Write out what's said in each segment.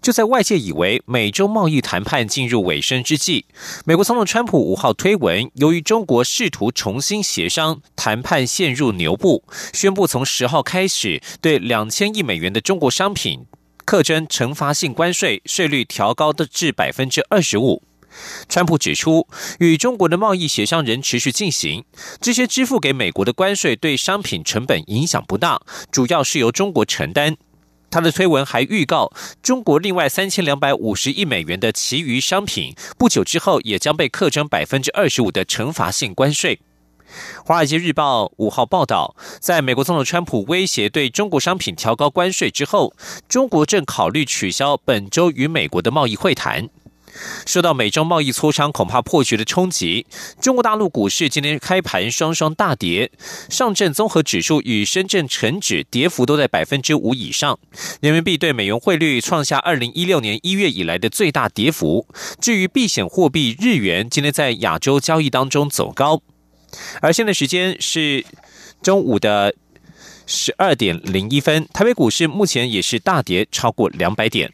就在外界以为美洲贸易谈判进入尾声之际，美国总统川普五号推文，由于中国试图重新协商，谈判陷入牛步，宣布从十号开始对两千亿美元的中国商品课征惩罚性关税，税率调高的至百分之二十五。川普指出，与中国的贸易协商仍持续进行。这些支付给美国的关税对商品成本影响不大，主要是由中国承担。他的推文还预告，中国另外三千两百五十亿美元的其余商品，不久之后也将被课征百分之二十五的惩罚性关税。华尔街日报五号报道，在美国总统川普威胁对中国商品调高关税之后，中国正考虑取消本周与美国的贸易会谈。受到美中贸易磋商恐怕破局的冲击，中国大陆股市今天开盘双双大跌，上证综合指数与深圳成指跌幅都在百分之五以上，人民币对美元汇率创下二零一六年一月以来的最大跌幅。至于避险货币日元，今天在亚洲交易当中走高，而现在时间是中午的十二点零一分，台北股市目前也是大跌超过两百点。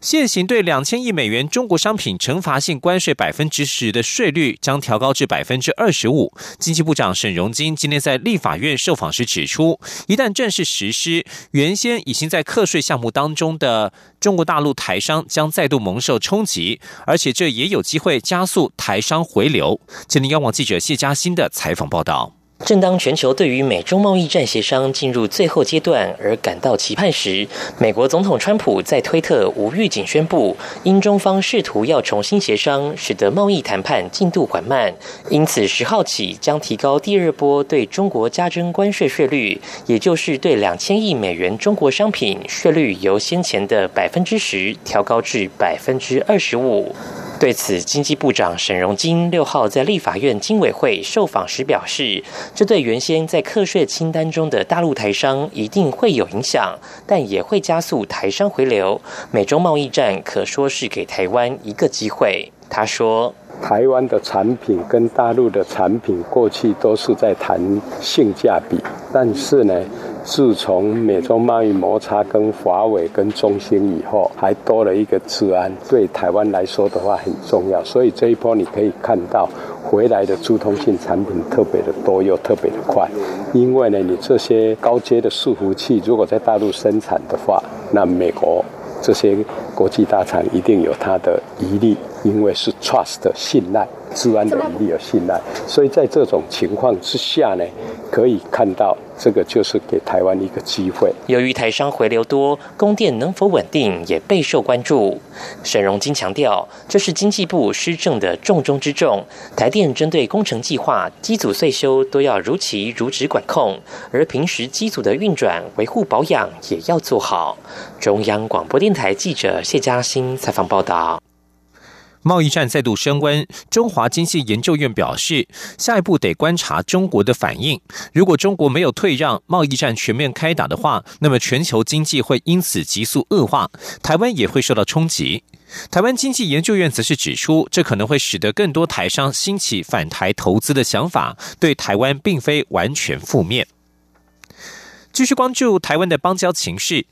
现行对两千亿美元中国商品惩罚性关税百分之十的税率将调高至百分之二十五。经济部长沈荣金今天在立法院受访时指出，一旦正式实施，原先已经在课税项目当中的中国大陆台商将再度蒙受冲击，而且这也有机会加速台商回流。今天，央网记者谢嘉欣的采访报道。正当全球对于美中贸易战协商进入最后阶段而感到期盼时，美国总统川普在推特无预警宣布，因中方试图要重新协商，使得贸易谈判进度缓慢，因此十号起将提高第二波对中国加征关税税率，也就是对两千亿美元中国商品税率由先前的百分之十调高至百分之二十五。对此，经济部长沈荣金六号在立法院经委会受访时表示，这对原先在课税清单中的大陆台商一定会有影响，但也会加速台商回流。美中贸易战可说是给台湾一个机会。他说：“台湾的产品跟大陆的产品过去都是在谈性价比，但是呢。”自从美中贸易摩擦跟华为跟中兴以后，还多了一个治安，对台湾来说的话很重要。所以这一波你可以看到回来的珠通性产品特别的多又特别的快，因为呢，你这些高阶的伺服器如果在大陆生产的话，那美国这些国际大厂一定有它的疑虑，因为是 trust 信赖。治安的疑虑有信赖，所以在这种情况之下呢，可以看到这个就是给台湾一个机会。由于台商回流多，供电能否稳定也备受关注。沈荣金强调，这是经济部施政的重中之重。台电针对工程计划、机组岁修都要如期如职管控，而平时机组的运转、维护保养也要做好。中央广播电台记者谢嘉欣采访报道。贸易战再度升温，中华经济研究院表示，下一步得观察中国的反应。如果中国没有退让，贸易战全面开打的话，那么全球经济会因此急速恶化，台湾也会受到冲击。台湾经济研究院则是指出，这可能会使得更多台商兴起反台投资的想法，对台湾并非完全负面。继续关注台湾的邦交情势。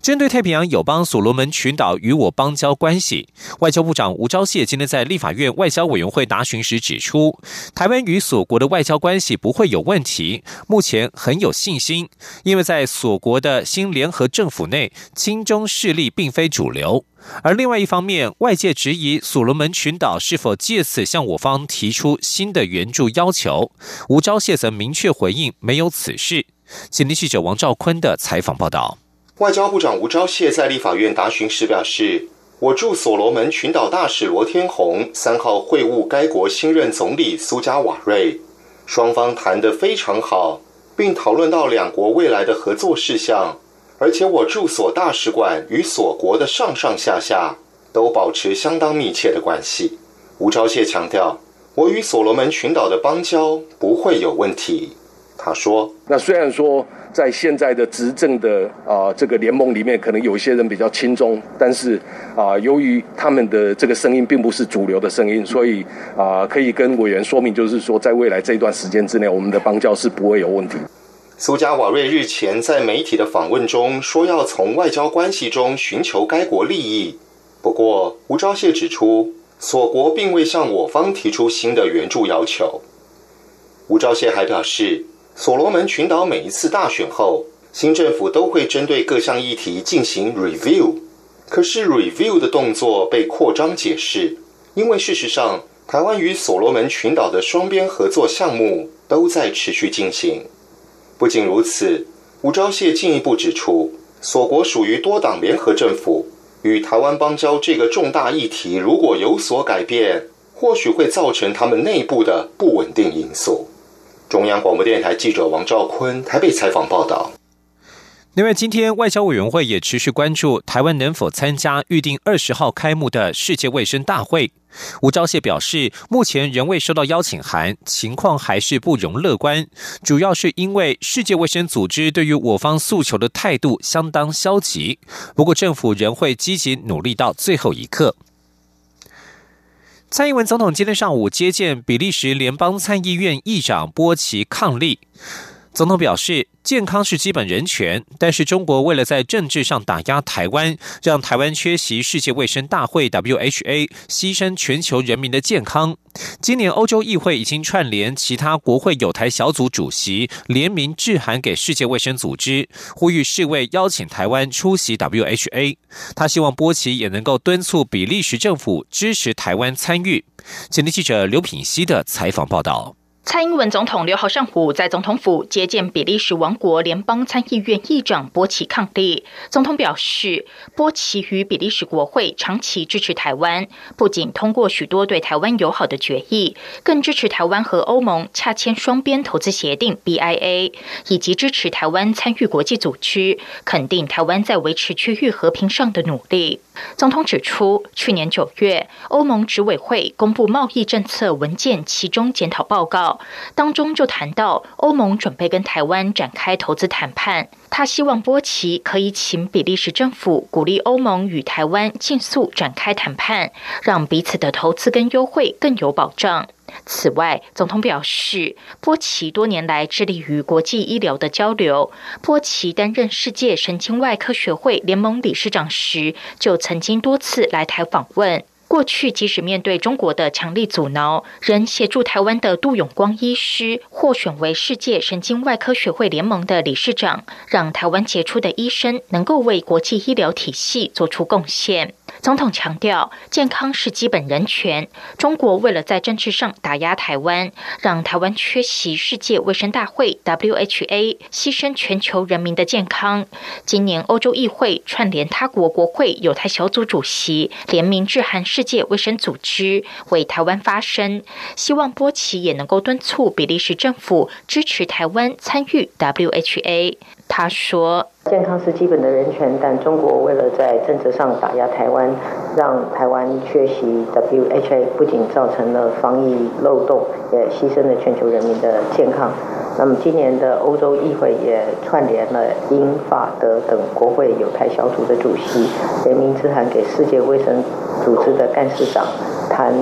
针对太平洋友邦所罗门群岛与我邦交关系，外交部长吴钊燮今天在立法院外交委员会答询时指出，台湾与所国的外交关系不会有问题，目前很有信心，因为在所国的新联合政府内，亲中势力并非主流。而另外一方面，外界质疑所罗门群岛是否借此向我方提出新的援助要求，吴钊燮则明确回应没有此事。今天记者王兆坤的采访报道。外交部长吴钊燮在立法院答询时表示，我驻所罗门群岛大使罗天宏三号会晤该国新任总理苏加瓦瑞，双方谈得非常好，并讨论到两国未来的合作事项。而且我驻所大使馆与所国的上上下下都保持相当密切的关系。吴钊燮强调，我与所罗门群岛的邦交不会有问题。他说：“那虽然说在现在的执政的啊这个联盟里面，可能有一些人比较亲中，但是啊由于他们的这个声音并不是主流的声音，所以啊可以跟委员说明，就是说在未来这一段时间之内，我们的邦交是不会有问题。”苏加瓦瑞日前在媒体的访问中说，要从外交关系中寻求该国利益。不过，吴钊燮指出，所国并未向我方提出新的援助要求。吴钊燮还表示。所罗门群岛每一次大选后，新政府都会针对各项议题进行 review。可是 review 的动作被扩张解释，因为事实上，台湾与所罗门群岛的双边合作项目都在持续进行。不仅如此，吴钊燮进一步指出，所国属于多党联合政府，与台湾邦交这个重大议题如果有所改变，或许会造成他们内部的不稳定因素。中央广播电台记者王兆坤台北采访报道。另外，今天外交委员会也持续关注台湾能否参加预定二十号开幕的世界卫生大会。吴钊燮表示，目前仍未收到邀请函，情况还是不容乐观。主要是因为世界卫生组织对于我方诉求的态度相当消极。不过，政府仍会积极努力到最后一刻。蔡英文总统今天上午接见比利时联邦参议院议长波奇抗力。总统表示，健康是基本人权，但是中国为了在政治上打压台湾，让台湾缺席世界卫生大会 （WHA），牺牲全球人民的健康。今年欧洲议会已经串联其他国会有台小组主席联名致函给世界卫生组织，呼吁世卫邀请台湾出席 WHA。他希望波奇也能够敦促比利时政府支持台湾参与。前天记者刘品希的采访报道。蔡英文总统六号上午在总统府接见比利时王国联邦参议院议长波奇抗力。总统表示，波奇与比利时国会长期支持台湾，不仅通过许多对台湾友好的决议，更支持台湾和欧盟洽签双边投资协定 （BIA），以及支持台湾参与国际组织，肯定台湾在维持区域和平上的努力。总统指出，去年九月，欧盟执委会公布贸易政策文件其中检讨报告。当中就谈到欧盟准备跟台湾展开投资谈判，他希望波奇可以请比利时政府鼓励欧盟与台湾尽速展开谈判，让彼此的投资跟优惠更有保障。此外，总统表示，波奇多年来致力于国际医疗的交流。波奇担任世界神经外科学会联盟理事长时，就曾经多次来台访问。过去，即使面对中国的强力阻挠，仍协助台湾的杜永光医师获选为世界神经外科学会联盟的理事长，让台湾杰出的医生能够为国际医疗体系做出贡献。总统强调，健康是基本人权。中国为了在政治上打压台湾，让台湾缺席世界卫生大会 （WHA），牺牲全球人民的健康。今年欧洲议会串联他国国会有台小组主席联名致函世界卫生组织，为台湾发声，希望波奇也能够敦促比利时政府支持台湾参与 WHA。他说：“健康是基本的人权，但中国为了在政治上打压台湾，让台湾缺席 WHA，不仅造成了防疫漏洞，也牺牲了全球人民的健康。那么，今年的欧洲议会也串联了英法德等国会有台小组的主席，联名致函给世界卫生组织的干事长谭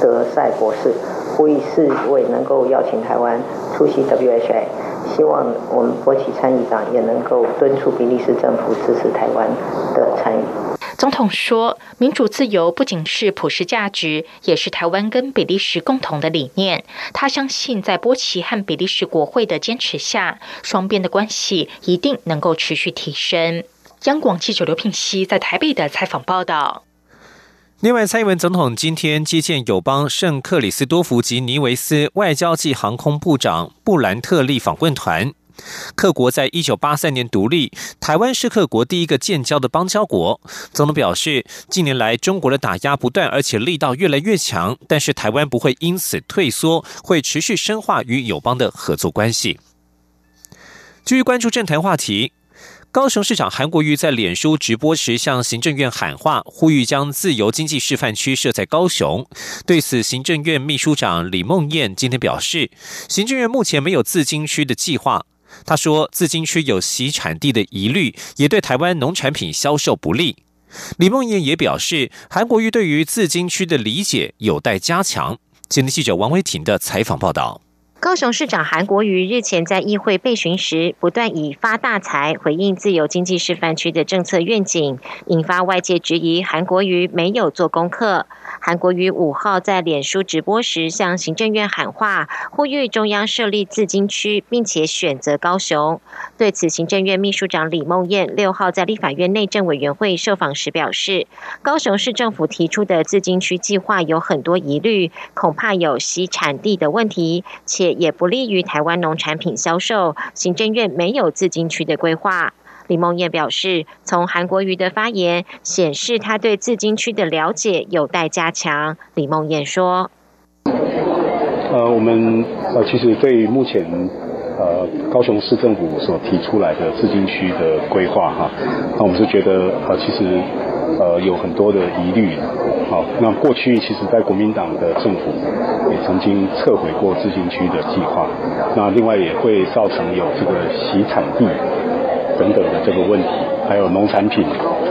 德赛博士，呼吁世卫能够邀请台湾出席 WHA。”希望我们国企参议长也能够敦促比利时政府支持台湾的参与。总统说：“民主自由不仅是普世价值，也是台湾跟比利时共同的理念。他相信，在波奇和比利时国会的坚持下，双边的关系一定能够持续提升。”央广记者刘品熙在台北的采访报道。另外，蔡英文总统今天接见友邦圣克里斯多福及尼维斯外交暨航空部长布兰特利访问团。克国在一九八三年独立，台湾是克国第一个建交的邦交国。总统表示，近年来中国的打压不断，而且力道越来越强，但是台湾不会因此退缩，会持续深化与友邦的合作关系。继续关注政坛话题。高雄市长韩国瑜在脸书直播时向行政院喊话，呼吁将自由经济示范区设在高雄。对此，行政院秘书长李梦燕今天表示，行政院目前没有自经区的计划。他说，自经区有洗产地的疑虑，也对台湾农产品销售不利。李梦燕也表示，韩国瑜对于自经区的理解有待加强。今天记者王维婷的采访报道。高雄市长韩国瑜日前在议会备询时，不断以发大财回应自由经济示范区的政策愿景，引发外界质疑韩国瑜没有做功课。韩国瑜五号在脸书直播时向行政院喊话，呼吁中央设立自经区，并且选择高雄。对此，行政院秘书长李梦燕六号在立法院内政委员会受访时表示，高雄市政府提出的自经区计划有很多疑虑，恐怕有吸产地的问题，且也不利于台湾农产品销售。行政院没有自金区的规划。李梦燕表示，从韩国瑜的发言显示，他对自金区的了解有待加强。李梦燕说：“呃，我们呃，其实对目前呃高雄市政府所提出来的自金区的规划哈，那我们是觉得呃，其实呃有很多的疑虑。好，那过去其实在国民党的政府也曾经撤回过自经区的计划，那另外也会造成有这个洗产地。”等等的这个问题，还有农产品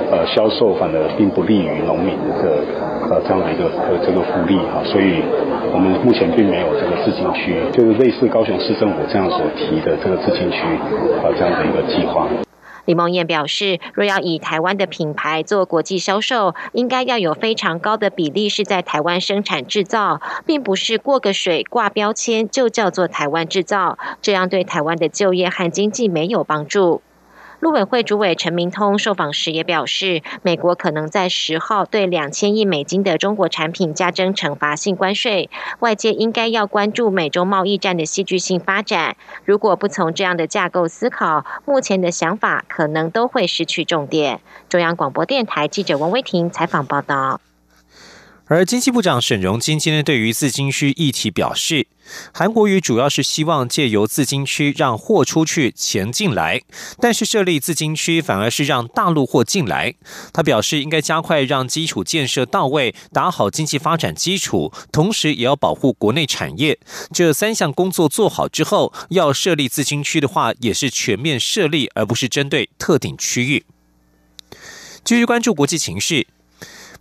呃销售，反而并不利于农民的呃这样的一个呃这个福利哈，所以我们目前并没有这个自经区，就是类似高雄市政府这样所提的这个自经区啊这样的一个计划。李梦燕表示，若要以台湾的品牌做国际销售，应该要有非常高的比例是在台湾生产制造，并不是过个水挂标签就叫做台湾制造，这样对台湾的就业和经济没有帮助。陆委会主委陈明通受访时也表示，美国可能在十号对两千亿美金的中国产品加征惩罚性关税，外界应该要关注美洲贸易战的戏剧性发展。如果不从这样的架构思考，目前的想法可能都会失去重点。中央广播电台记者王威婷采访报道。而经济部长沈荣金今天对于自金区议题表示，韩国瑜主要是希望借由自金区让货出去，钱进来，但是设立自金区反而是让大陆货进来。他表示，应该加快让基础建设到位，打好经济发展基础，同时也要保护国内产业。这三项工作做好之后，要设立自金区的话，也是全面设立，而不是针对特定区域。继续关注国际情势。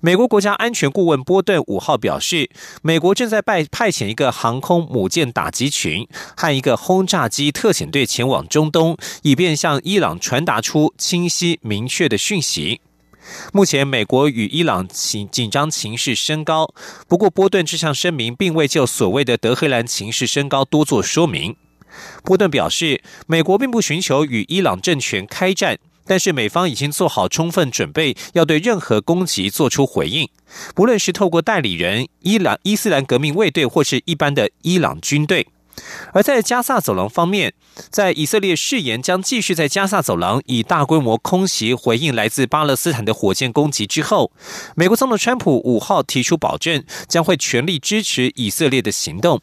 美国国家安全顾问波顿五号表示，美国正在派派遣一个航空母舰打击群和一个轰炸机特遣队前往中东，以便向伊朗传达出清晰明确的讯息。目前，美国与伊朗情紧张情势升高。不过，波顿这项声明并未就所谓的德黑兰情势升高多做说明。波顿表示，美国并不寻求与伊朗政权开战。但是美方已经做好充分准备，要对任何攻击做出回应，不论是透过代理人伊朗伊斯兰革命卫队，或是一般的伊朗军队。而在加萨走廊方面，在以色列誓言将继续在加萨走廊以大规模空袭回应来自巴勒斯坦的火箭攻击之后，美国总统川普五号提出保证，将会全力支持以色列的行动。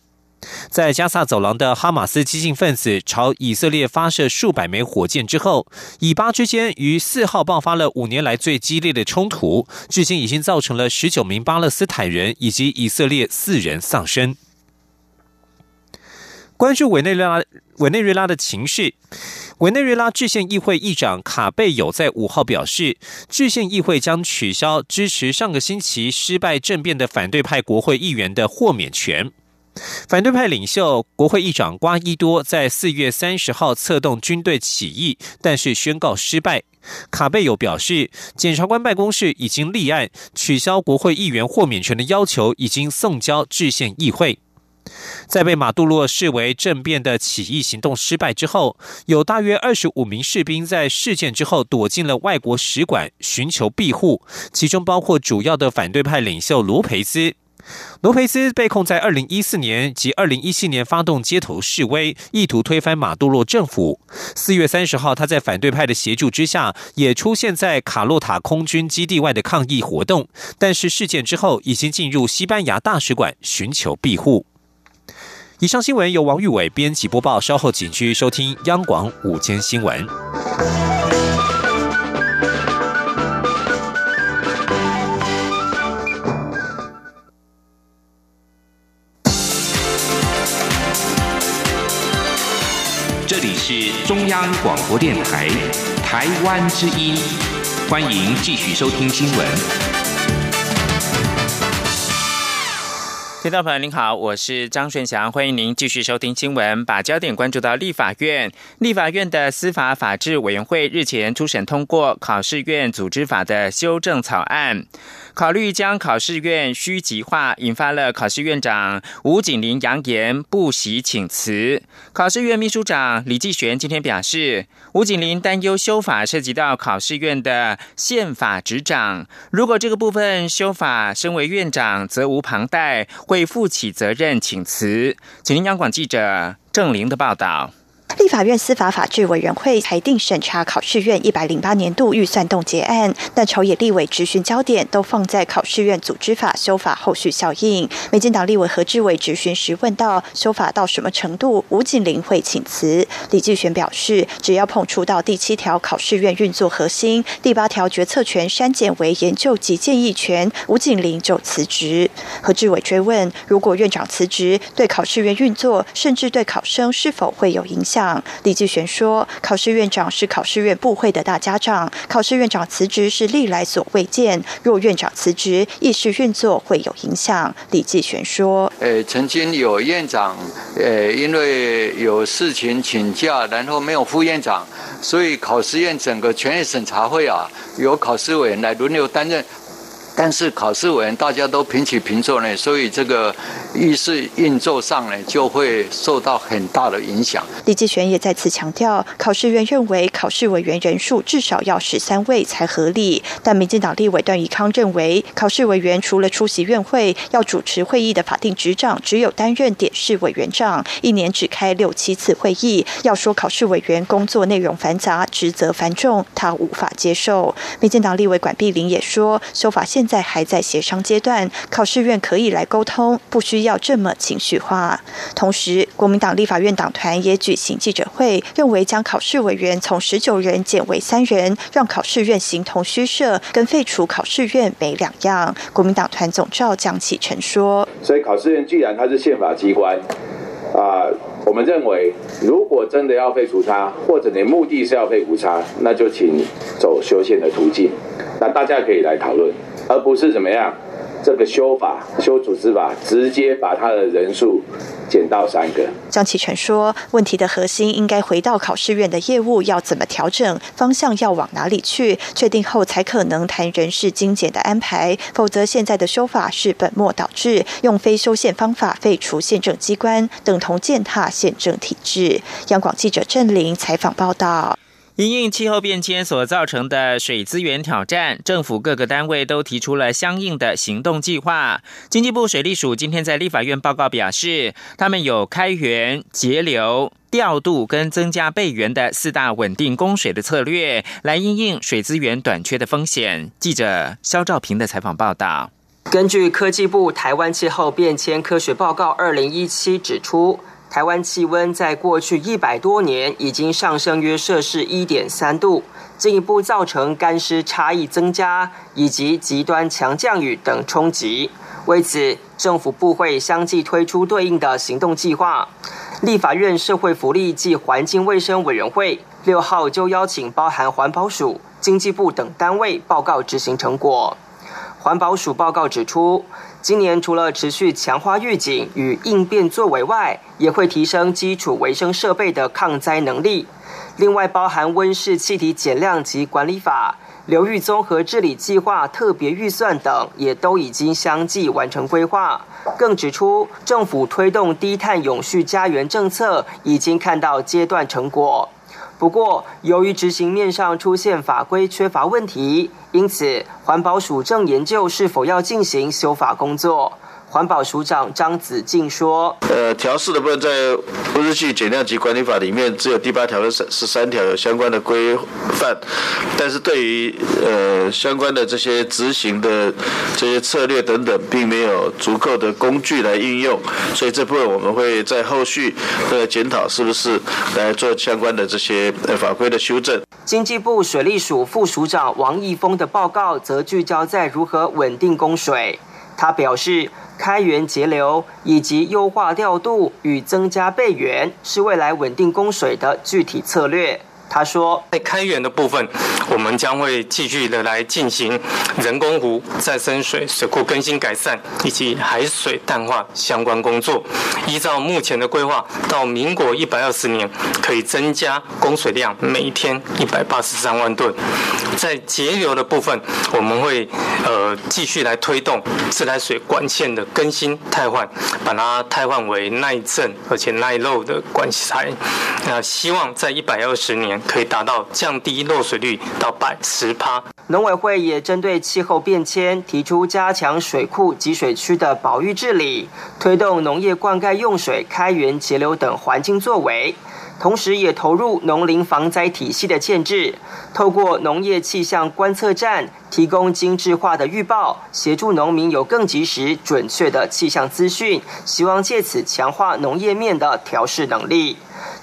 在加萨走廊的哈马斯激进分子朝以色列发射数百枚火箭之后，以巴之间于四号爆发了五年来最激烈的冲突，至今已经造成了十九名巴勒斯坦人以及以色列四人丧生。关注委内瑞拉委内瑞拉的情势，委内瑞拉制宪议会议长卡贝有在五号表示，制宪议会将取消支持上个星期失败政变的反对派国会议员的豁免权。反对派领袖、国会议长瓜伊多在四月三十号策动军队起义，但是宣告失败。卡贝友表示，检察官办公室已经立案，取消国会议员豁免权的要求已经送交制宪议会。在被马杜洛视为政变的起义行动失败之后，有大约二十五名士兵在事件之后躲进了外国使馆寻求庇护，其中包括主要的反对派领袖罗培兹。罗培斯被控在二零一四年及二零一七年发动街头示威，意图推翻马杜罗政府。四月三十号，他在反对派的协助之下，也出现在卡洛塔空军基地外的抗议活动。但是事件之后，已经进入西班牙大使馆寻求庇护。以上新闻由王玉伟编辑播报，稍后请继续收听央广午间新闻。是中央广播电台台湾之音，欢迎继续收听新闻。听众朋友您好，我是张顺祥，欢迎您继续收听新闻，把焦点关注到立法院。立法院的司法法制委员会日前初审通过考试院组织法的修正草案。考虑将考试院虚极化，引发了考试院长吴景林扬言不喜请辞。考试院秘书长李继璇今天表示，吴景林担忧修法涉及到考试院的宪法执掌，如果这个部分修法，身为院长责无旁贷，会负起责任，请辞。请听央广记者郑玲的报道。立法院司法法制委员会裁定审查考试院一百零八年度预算冻结案，但朝野立委质询焦点都放在考试院组织法修法后续效应。民进党立委何志伟质询时问到：修法到什么程度，吴景玲会请辞？李继璇表示，只要碰触到第七条考试院运作核心，第八条决策权删减为研究及建议权，吴景玲就辞职。何志伟追问：如果院长辞职，对考试院运作，甚至对考生是否会有影响？李继璇说：“考试院长是考试院部会的大家长，考试院长辞职是历来所未见。若院长辞职，议事运作会有影响。”李继璇说：“呃，曾经有院长，呃，因为有事情请假，然后没有副院长，所以考试院整个权益审查会啊，由考试委员来轮流担任。”但是考试委员大家都平起平坐呢，所以这个议事运作上呢就会受到很大的影响。李继全也再次强调，考试院认为考试委员人数至少要十三位才合理，但民进党立委段宜康认为，考试委员除了出席院会，要主持会议的法定执掌只有担任点试委员长，一年只开六七次会议。要说考试委员工作内容繁杂、职责繁重，他无法接受。民进党立委管碧玲也说，修法现在还在协商阶段，考试院可以来沟通，不需要这么情绪化。同时，国民党立法院党团也举行记者会，认为将考试委员从十九人减为三人，让考试院形同虚设，跟废除考试院没两样。国民党团总召江启臣说：“所以考试院既然它是宪法机关，啊，我们认为如果真的要废除它，或者你目的是要废除它，那就请走修宪的途径。那大家可以来讨论。”而不是怎么样，这个修法修组织法，直接把他的人数减到三个。张启全说，问题的核心应该回到考试院的业务要怎么调整，方向要往哪里去，确定后才可能谈人事精简的安排。否则，现在的修法是本末倒置，用非修宪方法废除宪政机关，等同践踏宪政体制。央广记者郑玲采访报道。因应气候变迁所造成的水资源挑战，政府各个单位都提出了相应的行动计划。经济部水利署今天在立法院报告表示，他们有开源节流、调度跟增加备源的四大稳定供水的策略，来应应水资源短缺的风险。记者肖兆平的采访报道。根据科技部台湾气候变迁科学报告二零一七指出。台湾气温在过去一百多年已经上升约摄氏一点三度，进一步造成干湿差异增加以及极端强降雨等冲击。为此，政府部会相继推出对应的行动计划。立法院社会福利及环境卫生委员会六号就邀请包含环保署、经济部等单位报告执行成果。环保署报告指出。今年除了持续强化预警与应变作为外，也会提升基础卫生设备的抗灾能力。另外，包含温室气体减量及管理法、流域综合治理计划特别预算等，也都已经相继完成规划。更指出，政府推动低碳永续家园政策，已经看到阶段成果。不过，由于执行面上出现法规缺乏问题，因此环保署正研究是否要进行修法工作。环保署长张子敬说：“呃，调试的部分在温室气减量及管理法里面，只有第八条的十十三条有相关的规范，但是对于呃相关的这些执行的这些策略等等，并没有足够的工具来应用，所以这部分我们会在后续的检讨是不是来做相关的这些法规的修正。”经济部水利署副署长王义峰的报告则聚焦在如何稳定供水，他表示。开源节流以及优化调度与增加备源，是未来稳定供水的具体策略。他说，在开源的部分，我们将会继续的来进行人工湖再生水水库更新改善以及海水淡化相关工作。依照目前的规划，到民国一百二十年可以增加供水量每天一百八十三万吨。在节流的部分，我们会呃继续来推动自来水管线的更新汰换，把它汰换为耐震而且耐漏的管材。那希望在一百二十年。可以达到降低漏水率到百十趴。农委会也针对气候变迁，提出加强水库集水区的保育治理，推动农业灌溉用水开源节流等环境作为，同时也投入农林防灾体系的建制，透过农业气象观测站提供精致化的预报，协助农民有更及时、准确的气象资讯，希望借此强化农业面的调试能力。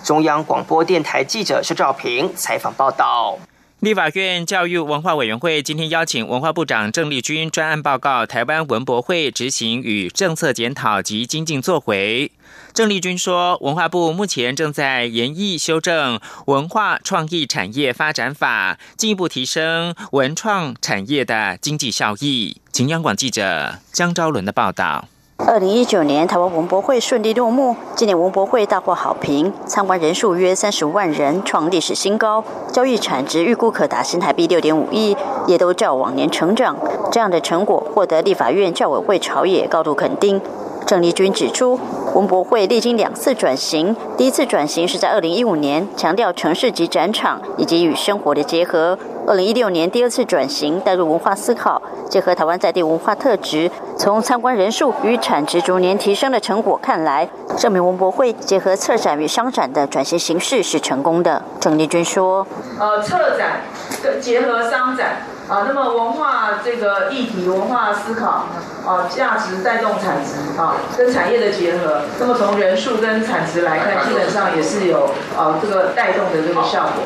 中央广播电台记者施兆平采访报道。立法院教育文化委员会今天邀请文化部长郑丽君专案报告台湾文博会执行与政策检讨及精进作回。郑丽君说，文化部目前正在研议修正文化创意产业发展法，进一步提升文创产业的经济效益。请央广记者江昭伦的报道。二零一九年台湾文博会顺利落幕，今年文博会大获好评，参观人数约三十五万人，创历史新高，交易产值预估可达新台币六点五亿，也都较往年成长。这样的成果获得立法院教委会朝野高度肯定。郑丽君指出，文博会历经两次转型，第一次转型是在二零一五年，强调城市级展场以及与生活的结合。二零一六年第二次转型，带入文化思考，结合台湾在地文化特质，从参观人数与产值逐年提升的成果看来，证明文博会结合策展与商展的转型形式是成功的。郑丽君说：“呃，策展跟结合商展啊，那么文化这个议题、文化思考啊，价值带动产值啊，跟产业的结合，那么从人数跟产值来看，基本上也是有啊这个带动的这个效果。”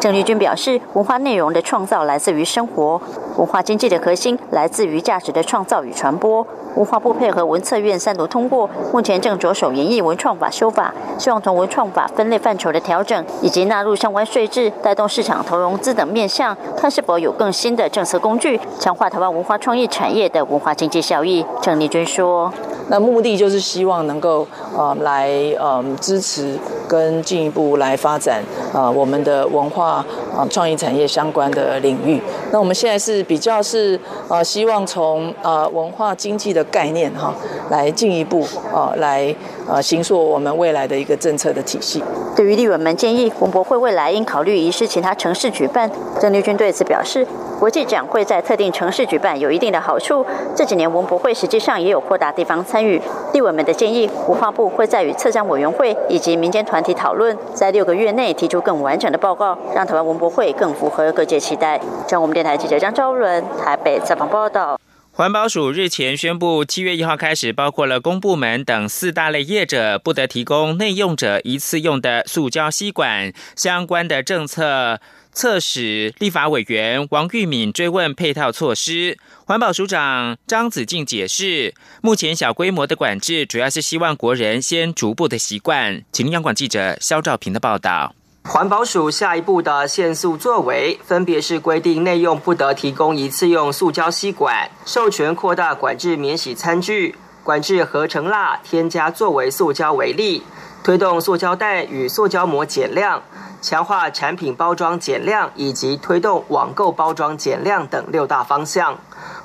郑丽君表示，文化内容的创造来自于生活，文化经济的核心来自于价值的创造与传播。文化部配合文策院三读通过，目前正着手研议文创法修法，希望从文创法分类范畴的调整，以及纳入相关税制、带动市场投融资等面向，看是否有更新的政策工具，强化台湾文化创意产业的文化经济效益。郑丽君说：“那目的就是希望能够呃来呃支持跟进一步来发展啊我们的文化啊创意产业相关的领域。那我们现在是比较是呃希望从呃文化经济的概念哈，来进一步呃，来呃，形塑我们未来的一个政策的体系。对于立委们建议，文博会未来应考虑移师其他城市举办，郑丽君对此表示，国际展会在特定城市举办有一定的好处。这几年文博会实际上也有扩大地方参与。立委们的建议，文化部会在与策展委员会以及民间团体讨论，在六个月内提出更完整的报告，让台湾文博会更符合各界期待。中央我们电台记者张昭伦台北采访报道。环保署日前宣布，七月一号开始，包括了公部门等四大类业者不得提供内用者一次用的塑胶吸管。相关的政策测使立法委员王玉敏追问配套措施。环保署长张子静解释，目前小规模的管制，主要是希望国人先逐步的习惯。请央广记者肖兆平的报道。环保署下一步的限塑作为，分别是规定内用不得提供一次用塑胶吸管，授权扩大管制免洗餐具，管制合成蜡添加作为塑胶为例，推动塑胶袋与塑胶膜减量，强化产品包装减量，以及推动网购包装减量等六大方向。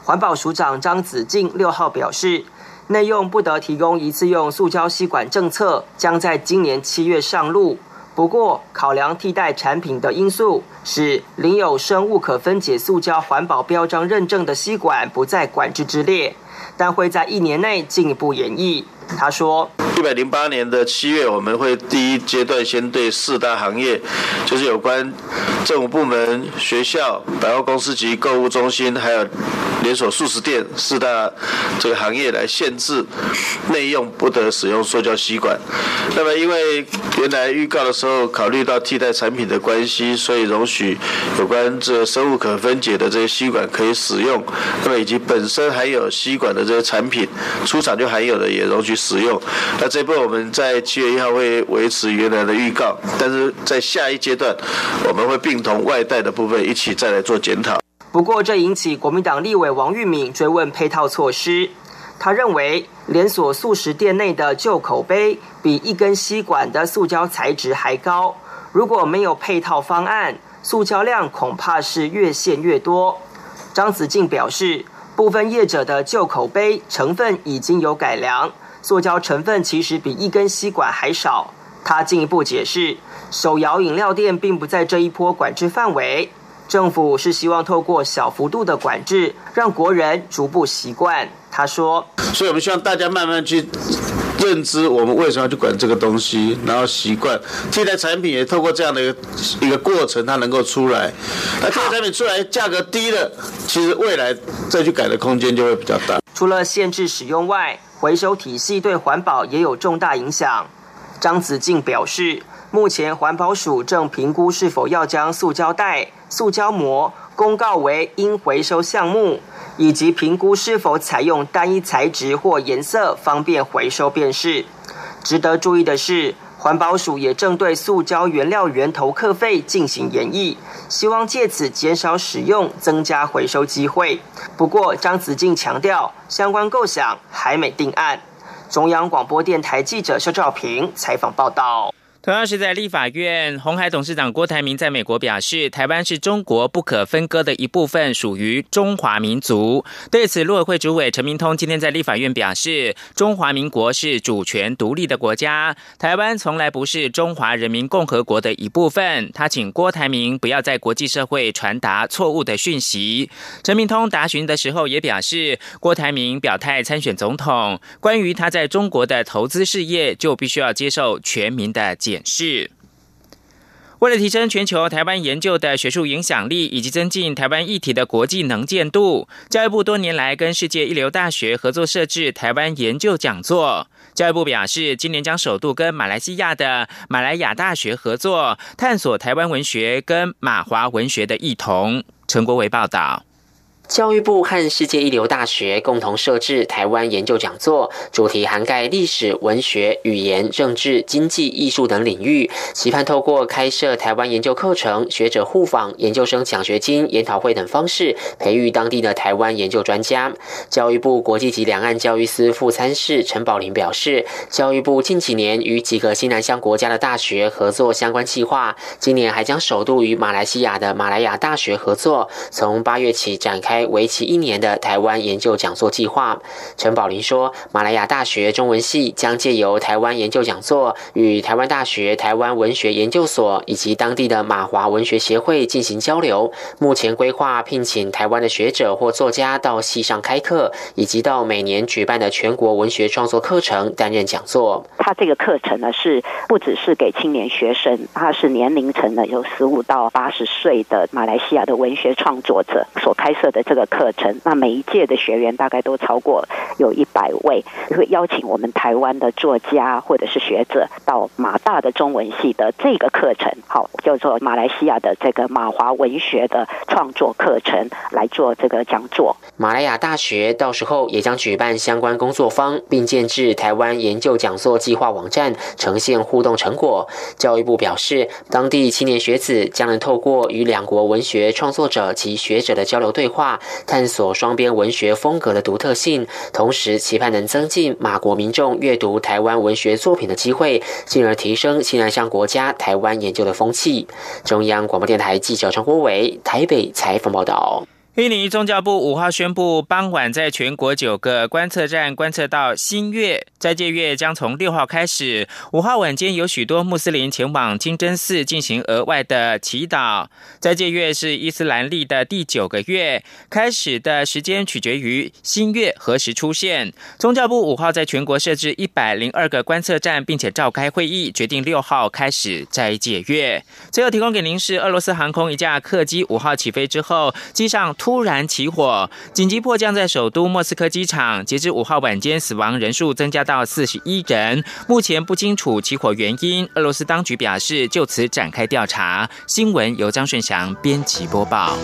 环保署长张子静六号表示，内用不得提供一次用塑胶吸管政策将在今年七月上路。不过，考量替代产品的因素，使领有生物可分解塑胶环保标章认证的吸管不在管制之列，但会在一年内进一步演绎。他说：“一百零八年的七月，我们会第一阶段先对四大行业，就是有关政府部门、学校、百货公司及购物中心，还有连锁素食店四大这个行业来限制内用不得使用塑胶吸管。那么，因为原来预告的时候考虑到替代产品的关系，所以容许有关这生物可分解的这些吸管可以使用。那么，以及本身含有吸管的这些产品，出厂就含有的也容许使用。那这部分我们在七月一号会维持原来的预告，但是在下一阶段我们会并同外带的部分一起再来做检讨。不过，这引起国民党立委王玉敏追问配套措施。他认为，连锁素食店内的旧口碑比一根吸管的塑胶材质还高。如果没有配套方案，塑胶量恐怕是越限越多。张子静表示，部分业者的旧口碑成分已经有改良，塑胶成分其实比一根吸管还少。他进一步解释，手摇饮料店并不在这一波管制范围。政府是希望透过小幅度的管制，让国人逐步习惯。他说：“所以我们希望大家慢慢去认知，我们为什么要去管这个东西，然后习惯替代产品也透过这样的一个一个过程，它能够出来。那替代产品出来价格低了，其实未来再去改的空间就会比较大。除了限制使用外，回收体系对环保也有重大影响。”张子静表示。目前环保署正评估是否要将塑胶袋、塑胶膜公告为应回收项目，以及评估是否采用单一材质或颜色，方便回收辨识。值得注意的是，环保署也正对塑胶原料源头课费进行研议，希望借此减少使用，增加回收机会。不过，张子静强调，相关构想还没定案。中央广播电台记者肖兆平采访报道。同样是在立法院，红海董事长郭台铭在美国表示，台湾是中国不可分割的一部分，属于中华民族。对此，陆委会主委陈明通今天在立法院表示，中华民国是主权独立的国家，台湾从来不是中华人民共和国的一部分。他请郭台铭不要在国际社会传达错误的讯息。陈明通答询的时候也表示，郭台铭表态参选总统，关于他在中国的投资事业，就必须要接受全民的解。是，为了提升全球台湾研究的学术影响力，以及增进台湾议题的国际能见度，教育部多年来跟世界一流大学合作设置台湾研究讲座。教育部表示，今年将首度跟马来西亚的马来亚大学合作，探索台湾文学跟马华文学的异同。陈国伟报道。教育部和世界一流大学共同设置台湾研究讲座，主题涵盖历史、文学、语言、政治、经济、艺术等领域，期盼透过开设台湾研究课程、学者互访、研究生奖学金、研讨会等方式，培育当地的台湾研究专家。教育部国际级两岸教育司副参事陈宝林表示，教育部近几年与几个西南向国家的大学合作相关计划，今年还将首度与马来西亚的马来亚大学合作，从八月起展开。为期一年的台湾研究讲座计划，陈宝林说，马来亚大学中文系将借由台湾研究讲座，与台湾大学台湾文学研究所以及当地的马华文学协会进行交流。目前规划聘请台湾的学者或作家到系上开课，以及到每年举办的全国文学创作课程担任讲座。他这个课程呢，是不只是给青年学生，他是年龄层呢有十五到八十岁的马来西亚的文学创作者所开设的。这个课程，那每一届的学员大概都超过有一百位，会邀请我们台湾的作家或者是学者到马大的中文系的这个课程，好叫做马来西亚的这个马华文学的创作课程来做这个讲座。马来亚大学到时候也将举办相关工作坊，并建制台湾研究讲座计划网站，呈现互动成果。教育部表示，当地青年学子将能透过与两国文学创作者及学者的交流对话。探索双边文学风格的独特性，同时期盼能增进马国民众阅读台湾文学作品的机会，进而提升新南向国家台湾研究的风气。中央广播电台记者陈国伟台北采访报道。印尼宗教部五号宣布，傍晚在全国九个观测站观测到新月，斋戒月将从六号开始。五号晚间有许多穆斯林前往清真寺进行额外的祈祷。斋戒月是伊斯兰历的第九个月，开始的时间取决于新月何时出现。宗教部五号在全国设置一百零二个观测站，并且召开会议，决定六号开始斋戒月。最后提供给您是俄罗斯航空一架客机五号起飞之后，机上。突然起火，紧急迫降在首都莫斯科机场。截至五号晚间，死亡人数增加到四十一人。目前不清楚起火原因。俄罗斯当局表示，就此展开调查。新闻由张顺祥编辑播报。